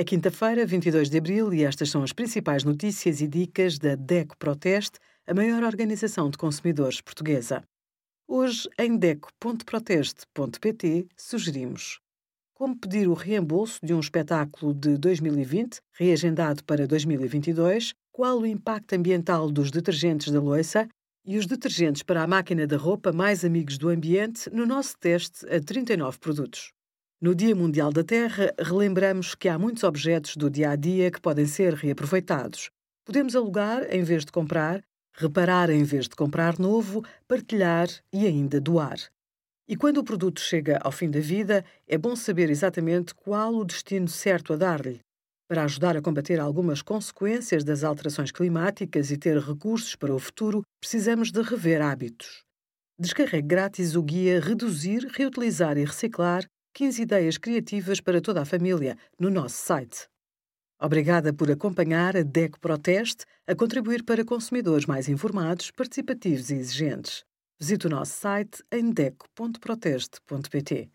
É quinta-feira, 22 de abril, e estas são as principais notícias e dicas da DECO Proteste, a maior organização de consumidores portuguesa. Hoje, em DECO.proteste.pt, sugerimos como pedir o reembolso de um espetáculo de 2020, reagendado para 2022, qual o impacto ambiental dos detergentes da louça e os detergentes para a máquina da roupa mais amigos do ambiente no nosso teste a 39 produtos. No Dia Mundial da Terra, relembramos que há muitos objetos do dia a dia que podem ser reaproveitados. Podemos alugar em vez de comprar, reparar em vez de comprar novo, partilhar e ainda doar. E quando o produto chega ao fim da vida, é bom saber exatamente qual o destino certo a dar-lhe. Para ajudar a combater algumas consequências das alterações climáticas e ter recursos para o futuro, precisamos de rever hábitos. Descarregue grátis o guia Reduzir, Reutilizar e Reciclar 15 ideias criativas para toda a família no nosso site. Obrigada por acompanhar a DECO Proteste a contribuir para consumidores mais informados, participativos e exigentes. Visite o nosso site em deco.proteste.pt.